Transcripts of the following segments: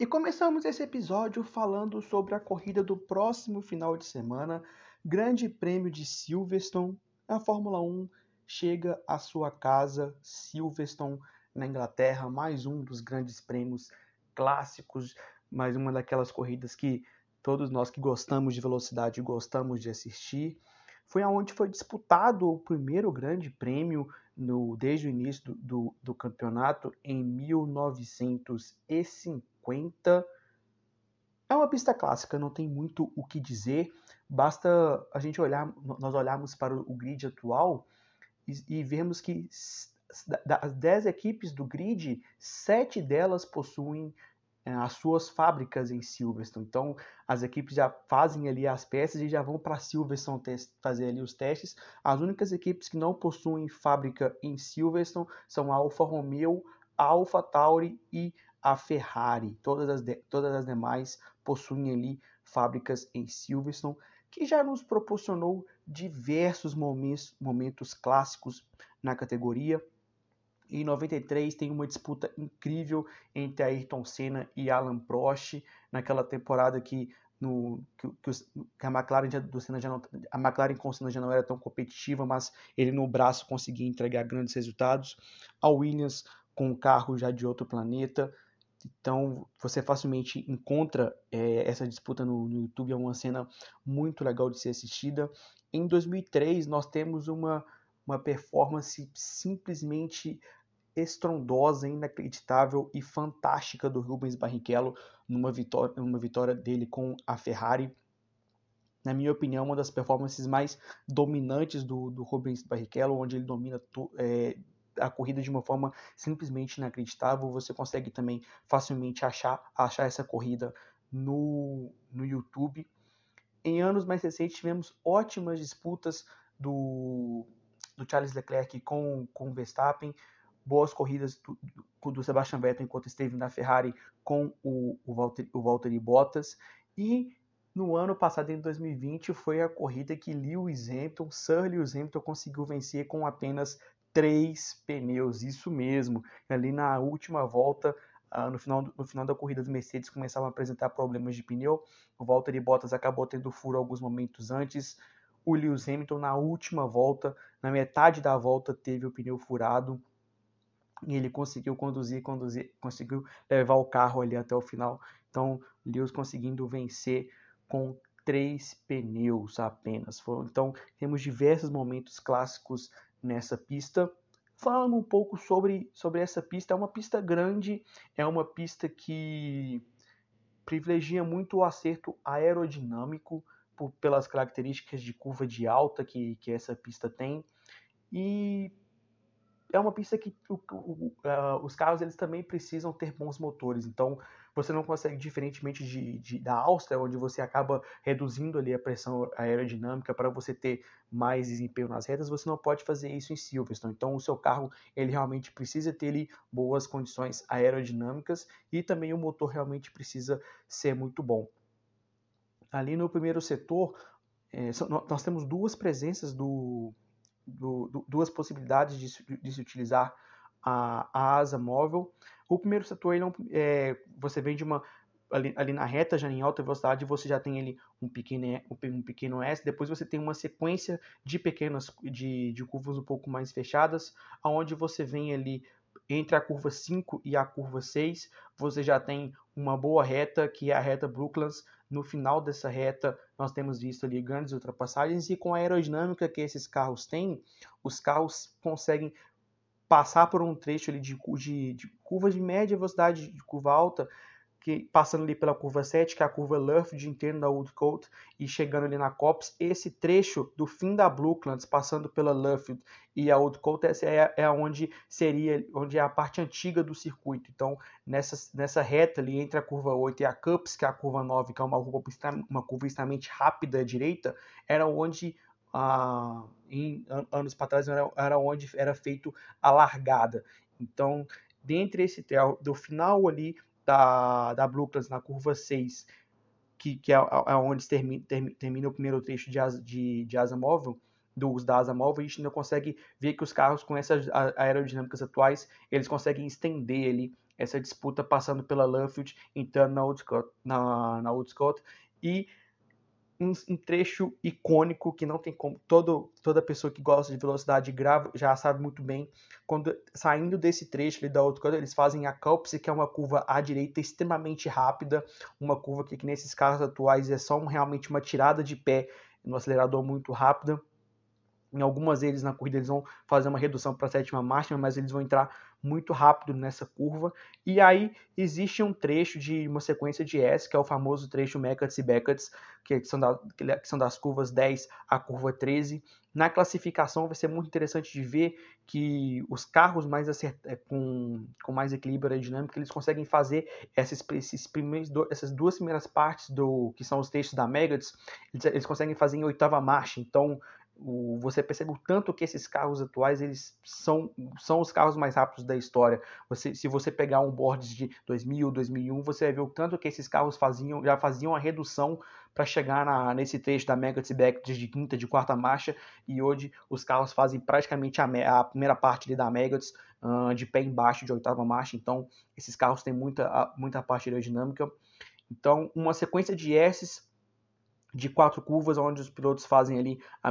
E começamos esse episódio falando sobre a corrida do próximo final de semana, Grande Prêmio de Silverstone. A Fórmula 1 chega à sua casa, Silverstone, na Inglaterra, mais um dos grandes prêmios clássicos, mais uma daquelas corridas que todos nós que gostamos de velocidade gostamos de assistir. Foi aonde foi disputado o primeiro grande prêmio no, desde o início do, do, do campeonato em 1950 50. É uma pista clássica, não tem muito o que dizer. Basta a gente olhar, nós olharmos para o grid atual e, e que das 10 equipes do grid, sete delas possuem as suas fábricas em Silverstone. Então, as equipes já fazem ali as peças e já vão para Silverstone fazer ali os testes. As únicas equipes que não possuem fábrica em Silverstone são a Alfa Romeo, a Alfa Tauri e a Ferrari, todas as, de, todas as demais possuem ali fábricas em Silverstone, que já nos proporcionou diversos momentos, momentos clássicos na categoria. Em 93 tem uma disputa incrível entre Ayrton Senna e Alan Prost, naquela temporada que, no, que, que, os, que a McLaren do Senna já não, a McLaren com o Senna já não era tão competitiva, mas ele no braço conseguia entregar grandes resultados. A Williams com um carro já de outro planeta, então você facilmente encontra é, essa disputa no, no, YouTube, é uma cena muito legal de ser assistida. Em 2003 nós temos uma, uma performance simplesmente estrondosa, inacreditável e fantástica do Rubens Barrichello numa vitória, numa vitória dele com a Ferrari. Na minha opinião, uma das performances mais dominantes do, do Rubens Barrichello, onde ele domina é, a corrida de uma forma simplesmente inacreditável. Você consegue também facilmente achar, achar essa corrida no, no YouTube. Em anos mais recentes, tivemos ótimas disputas do, do Charles Leclerc com, com Verstappen, boas corridas do, do, Sebastian Vettel enquanto esteve na Ferrari com o, o, Valtteri, o Valtteri Bottas. E no ano passado, em 2020, foi a corrida que Lewis Hamilton, Sir Lewis Hamilton, conseguiu vencer com apenas três pneus, isso mesmo. Ali na última volta, uh, no, final, no final da corrida, os Mercedes começavam a apresentar problemas de pneu. O Valtteri Bottas acabou tendo furo alguns momentos antes. O Lewis Hamilton, na última volta, na metade da volta, teve o pneu furado. E ele conseguiu conduzir, conduzir, conseguiu levar o carro ali até o final. Então, Lewis conseguindo vencer com três pneus apenas. Então, temos diversos momentos clássicos nessa pista. Falando um pouco sobre, sobre essa pista, é uma pista grande, é uma pista que privilegia muito o acerto aerodinâmico por, pelas características de curva de alta que, que essa pista tem. E é uma pista que o, o, uh, os carros eles também precisam ter bons motores. Então, você não consegue, diferentemente de, de, da Áustria, onde você acaba reduzindo ali a pressão aerodinâmica para você ter mais desempenho nas retas, você não pode fazer isso em Silverstone. Então, o seu carro ele realmente precisa ter ali boas condições aerodinâmicas e também o motor realmente precisa ser muito bom. Ali no primeiro setor, é, nós temos duas presenças do, do, do, duas possibilidades de, de se utilizar a, a asa móvel. O primeiro setor, ele não, é, você vem de uma ali, ali, na reta, já em alta velocidade, você já tem ali um pequeno, um pequeno S, depois você tem uma sequência de pequenas de, de curvas um pouco mais fechadas, aonde você vem ali entre a curva 5 e a curva 6, você já tem uma boa reta, que é a reta Brooklands. No final dessa reta, nós temos visto ali grandes ultrapassagens e com a aerodinâmica que esses carros têm, os carros conseguem passar por um trecho ali de, de, de curva de média velocidade, de curva alta, que, passando ali pela curva 7, que é a curva Luffield interno da Woodcote, e chegando ali na Copse, esse trecho do fim da Brooklands, passando pela Luffield e a Woodcote, essa é, é onde seria, onde é a parte antiga do circuito. Então, nessa, nessa reta ali entre a curva 8 e a Cups, que é a curva 9, que é uma curva, uma curva extremamente rápida à direita, era onde ah, em anos para trás era, era onde era feito a largada. Então, dentre esse do final ali da, da Brooklands na curva 6, que, que é, é onde termina, termina o primeiro trecho de asa, de, de asa móvel, dos da asa móvel, a gente ainda consegue ver que os carros com essas aerodinâmicas atuais, eles conseguem estender ali essa disputa passando pela Luffield, entrando na Woodcote, na, na Woodcote e um, um, trecho icônico que não tem como. Todo, toda pessoa que gosta de velocidade grava já sabe muito bem. Quando saindo desse trecho da outra eles fazem a Calpse que é uma curva à direita extremamente rápida. Uma curva que, que nesses carros atuais é só um, realmente uma tirada de pé no acelerador muito rápida em algumas vezes na corrida eles vão fazer uma redução para a sétima máxima mas eles vão entrar muito rápido nessa curva. E aí existe um trecho de uma sequência de S, que é o famoso trecho Meckatz e Beckett's, que são, da, que são das curvas 10 à curva 13. Na classificação vai ser muito interessante de ver que os carros mais acert... É, com, com mais equilíbrio aerodinâmico, eles conseguem fazer esses, esses primeiros, essas duas primeiras partes do que são os trechos da Megatz, eles, eles conseguem fazer em oitava marcha. Então, o, você percebe o tanto que esses carros atuais eles são, são os carros mais rápidos da história. Você, se você pegar um board de 2000, 2001, você vai ver o tanto que esses carros faziam, já faziam a redução para chegar na, nesse trecho da Mega Back de quinta, de quarta marcha, e hoje os carros fazem praticamente a, a primeira parte da Megads uh, de pé embaixo de oitava marcha, então esses carros têm muita, muita parte aerodinâmica. Então, uma sequência de S's de quatro curvas, onde os pilotos fazem ali, a,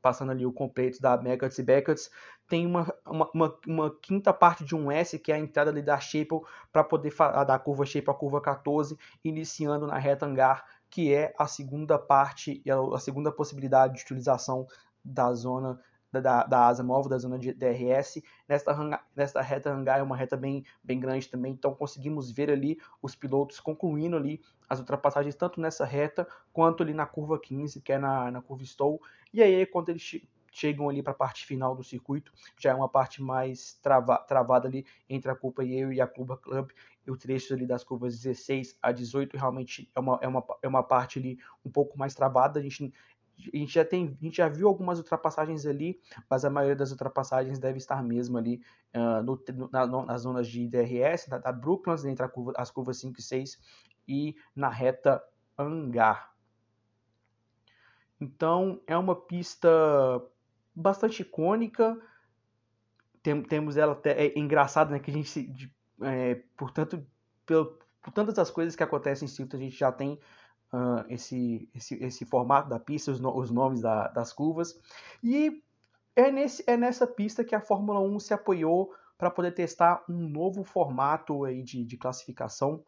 passando ali o completo da Megatz e Beckett's, tem uma, uma, uma, quinta parte de um S, que é a entrada ali da Shape para poder da curva Shape a curva 14, iniciando na reta hangar, que é a segunda parte, a segunda possibilidade de utilização da zona da, da asa móvel, da zona de DRS. Nesta, nesta reta hangar é uma reta bem, bem grande também, então conseguimos ver ali os pilotos concluindo ali as ultrapassagens tanto nessa reta quanto ali na curva 15, que é na, na curva Stoll. E aí, quando eles chegam ali para a parte final do circuito, já é uma parte mais trava, travada ali entre a Copa e eu e a Clube Club, e o trecho ali das curvas 16 a 18 realmente é uma, é uma, é uma parte ali um pouco mais travada, a gente a gente já tem, a gente já viu algumas ultrapassagens ali, mas a maioria das ultrapassagens deve estar mesmo ali uh, no, na, no, nas zonas de DRS, da, da Brooklands, entre curva, as curvas 5 e 6 e na reta Hangar. Então é uma pista bastante icônica. Tem, temos ela até é engraçada, né? Que a gente, de, é, portanto, pelo, por tantas as coisas que acontecem em Silverstone, a gente já tem uh, esse, esse, esse formato da pista, os, os nomes da, das curvas. E é, nesse, é nessa pista que a Fórmula 1 se apoiou para poder testar um novo formato aí de, de classificação,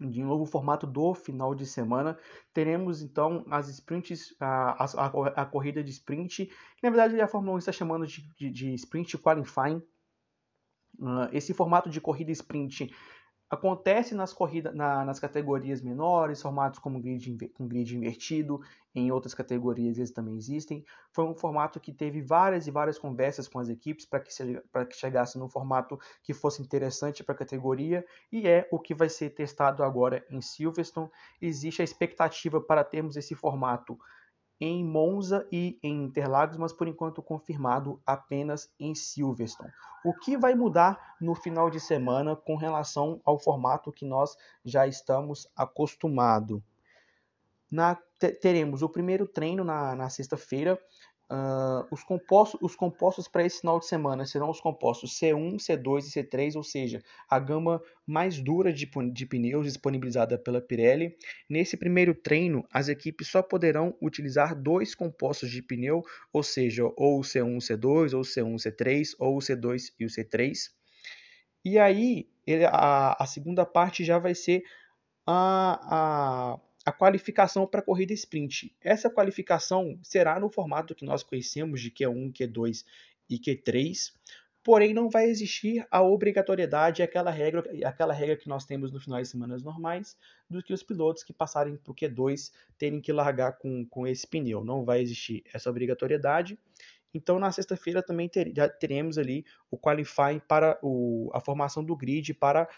de um novo formato do final de semana. Teremos então as sprints, a, a, a corrida de sprint, que na verdade a Fórmula 1 está chamando de, de, de sprint qualifying. Uh, esse formato de corrida sprint Acontece nas corridas, na, nas categorias menores, formatos como grid, com grid invertido, em outras categorias eles também existem. Foi um formato que teve várias e várias conversas com as equipes para que, que chegasse num formato que fosse interessante para a categoria e é o que vai ser testado agora em Silverstone. Existe a expectativa para termos esse formato em Monza e em Interlagos, mas por enquanto confirmado apenas em Silverstone. O que vai mudar no final de semana com relação ao formato que nós já estamos acostumados? teremos o primeiro treino na, na sexta-feira, Uh, os compostos, os compostos para esse final de semana serão os compostos C1, C2 e C3, ou seja, a gama mais dura de, de pneus disponibilizada pela Pirelli. Nesse primeiro treino, as equipes só poderão utilizar dois compostos de pneu, ou seja, ou o C1, C2, ou o C1, C3, ou o C2 e o C3. E aí, ele, a, a segunda parte já vai ser a, a a qualificação para a corrida sprint. Essa qualificação será no formato que nós conhecemos de Q1, Q2 e Q3. porém não vai existir a obrigatoriedade, aquela regra, aquela regra que nós temos no final de semanas normais, do que os pilotos que passarem para o Q2 terem que largar com, com esse pneu. Não vai existir essa obrigatoriedade. Então, na sexta-feira também ter, teremos ali o qualifying para o, a formação do grid para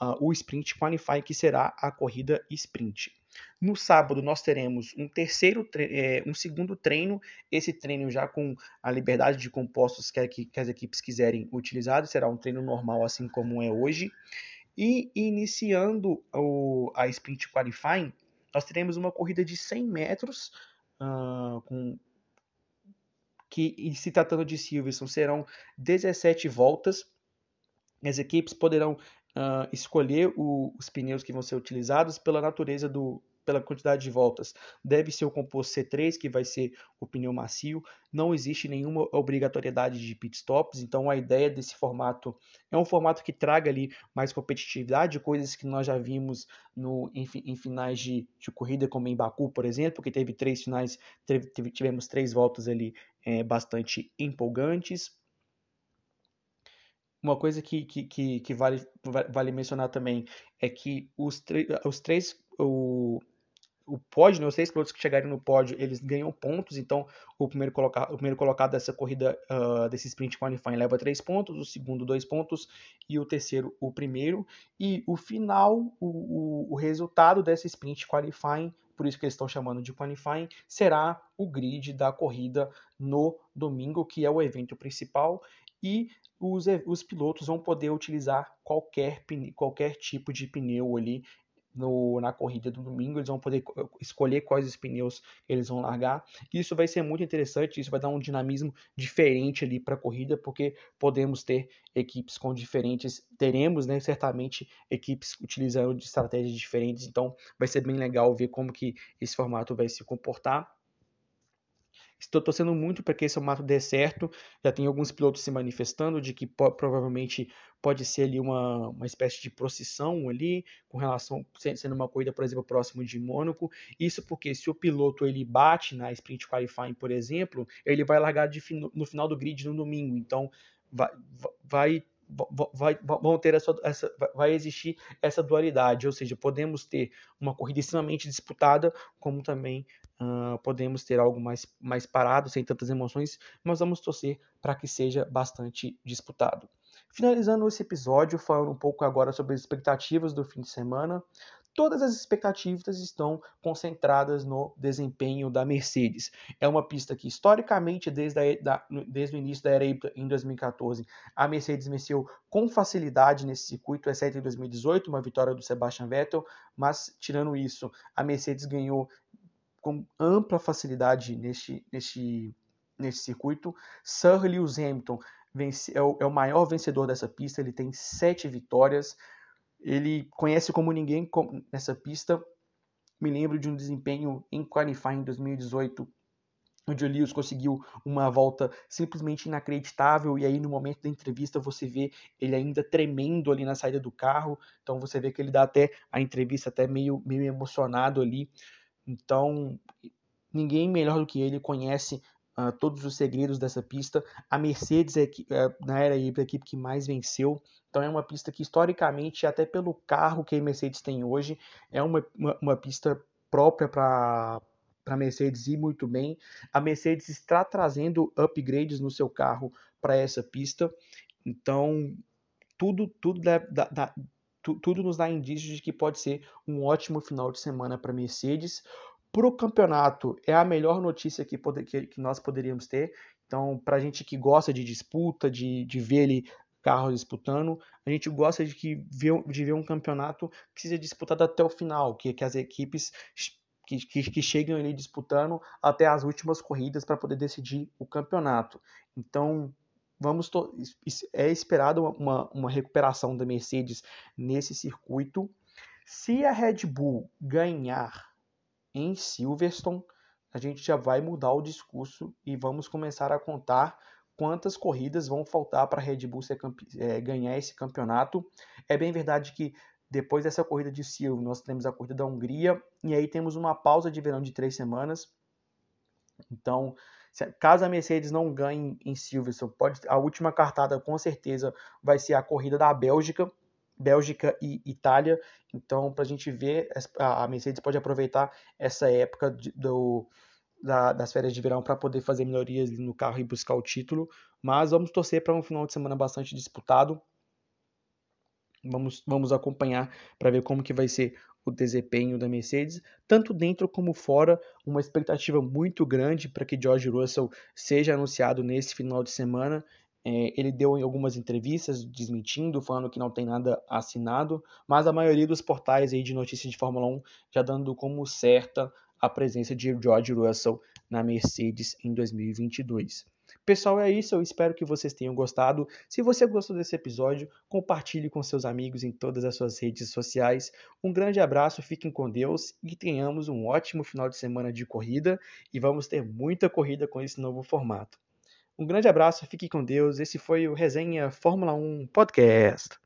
uh, o sprint qualifying, que será a corrida sprint. No sábado nós teremos um terceiro, é, um segundo treino, esse treino já com a liberdade de compostos que, que, que as equipes quiserem utilizar, será um treino normal assim como é hoje. E iniciando o, a sprint qualifying, nós teremos uma corrida de 100 metros uh, com que se tratando de Silverson serão 17 voltas. As equipes poderão uh, escolher o, os pneus que vão ser utilizados pela natureza do pela quantidade de voltas. Deve ser o composto C3, que vai ser o pneu macio. Não existe nenhuma obrigatoriedade de pit stops, então a ideia desse formato é um formato que traga ali mais competitividade, coisas que nós já vimos no, em, em finais de, de, corrida, como em Baku, por exemplo, que teve três finais, teve, tivemos três voltas ali é, bastante empolgantes. Uma coisa que, que, que, que vale, vale mencionar também é que os, os três. O, o pódio, né, os três pilotos que chegarem no pódio, eles ganham pontos. Então, o primeiro, coloca, o primeiro colocado dessa corrida, uh, desse sprint qualifying, leva três pontos, o segundo, dois pontos, e o terceiro, o primeiro. E o final, o, o, o resultado dessa sprint qualifying, por isso que eles estão chamando de qualifying, será o grid da corrida no domingo, que é o evento principal. E os, os pilotos vão poder utilizar qualquer, qualquer tipo de pneu ali no, na corrida do domingo, eles vão poder escolher quais pneus eles vão largar. Isso vai ser muito interessante, isso vai dar um dinamismo diferente ali para a corrida, porque podemos ter equipes com diferentes, teremos, né, certamente equipes utilizando estratégias diferentes, então vai ser bem legal ver como que esse formato vai se comportar. Estou torcendo muito para que esse formato dê certo. Já tem alguns pilotos se manifestando de que provavelmente pode ser ali uma, uma espécie de procissão ali, com relação, sendo uma corrida, por exemplo, próximo de Mônaco. Isso porque se o piloto ele bate na sprint qualifying, por exemplo, ele vai largar de, no final do grid no domingo. Então vai, vai vai, vão ter essa, essa, vai existir essa dualidade, ou seja, podemos ter uma corrida extremamente disputada, como também uh, podemos ter algo mais, mais parado, sem tantas emoções, mas vamos torcer para que seja bastante disputado. Finalizando esse episódio, falando um pouco agora sobre as expectativas do fim de semana. Todas as expectativas estão concentradas no desempenho da Mercedes. É uma pista que, historicamente, desde, a, da, desde o início da era em 2014, a Mercedes venceu com facilidade nesse circuito, exceto em 2018, uma vitória do Sebastian Vettel, mas, tirando isso, a Mercedes ganhou com ampla facilidade neste, neste, neste circuito. Sir Lewis Hamilton vence, é, o, é o maior vencedor dessa pista, ele tem sete vitórias. Ele conhece como ninguém nessa pista. Me lembro de um desempenho em qualifying em 2018, onde o Lewis conseguiu uma volta simplesmente inacreditável, e aí no momento da entrevista você vê ele ainda tremendo ali na saída do carro, então você vê que ele dá até a entrevista até meio, meio emocionado ali, então, ninguém melhor do que ele conhece uh, todos os segredos dessa pista. A Mercedes é, é na era híbrida a equipe que mais venceu. Então é uma pista que historicamente, até pelo carro que a Mercedes tem hoje, é uma, uma, uma pista própria para para a Mercedes ir muito bem. A Mercedes está trazendo upgrades no seu carro para essa pista. Então, tudo, tudo, dá, dá, tudo nos dá indícios de que pode ser um ótimo final de semana para Mercedes. Para o campeonato, é a melhor notícia que, pode, que, que nós poderíamos ter. Então, para a gente que gosta de disputa, de, de ver ele carros disputando, a gente gosta de, que, de ver um campeonato que seja disputado até o final, que, que as equipes que, que, que cheguem ali disputando até as últimas corridas para poder decidir o campeonato. Então, vamos é esperado uma, uma recuperação da Mercedes nesse circuito. Se a Red Bull ganhar em Silverstone, a gente já vai mudar o discurso e vamos começar a contar quantas corridas vão faltar para a Red Bull é, ganhar esse campeonato. É bem verdade que depois dessa corrida de Silverstone, nós temos a corrida da Hungria e aí temos uma pausa de verão de três semanas. Então, Caso a Mercedes não ganhe em Silverstone, pode, a última cartada com certeza vai ser a corrida da Bélgica, Bélgica e Itália. Então, para a gente ver, a Mercedes pode aproveitar essa época do, da, das férias de verão para poder fazer melhorias no carro e buscar o título. Mas vamos torcer para um final de semana bastante disputado. Vamos, vamos acompanhar para ver como que vai ser o desempenho da Mercedes, tanto dentro como fora, uma expectativa muito grande para que George Russell seja anunciado nesse final de semana. É, ele deu em algumas entrevistas desmentindo, falando que não tem nada assinado, mas a maioria dos portais aí de notícias de Fórmula 1 já dando como certa a presença de George Russell na Mercedes em 2022. Pessoal, é isso. Eu espero que vocês tenham gostado. Se você gostou desse episódio, compartilhe com seus amigos em todas as suas redes sociais. Um grande abraço, fiquem com Deus e tenhamos um ótimo final de semana de corrida. E vamos ter muita corrida com esse novo formato. Um grande abraço, fique com Deus. Esse foi o Resenha Fórmula 1 Podcast.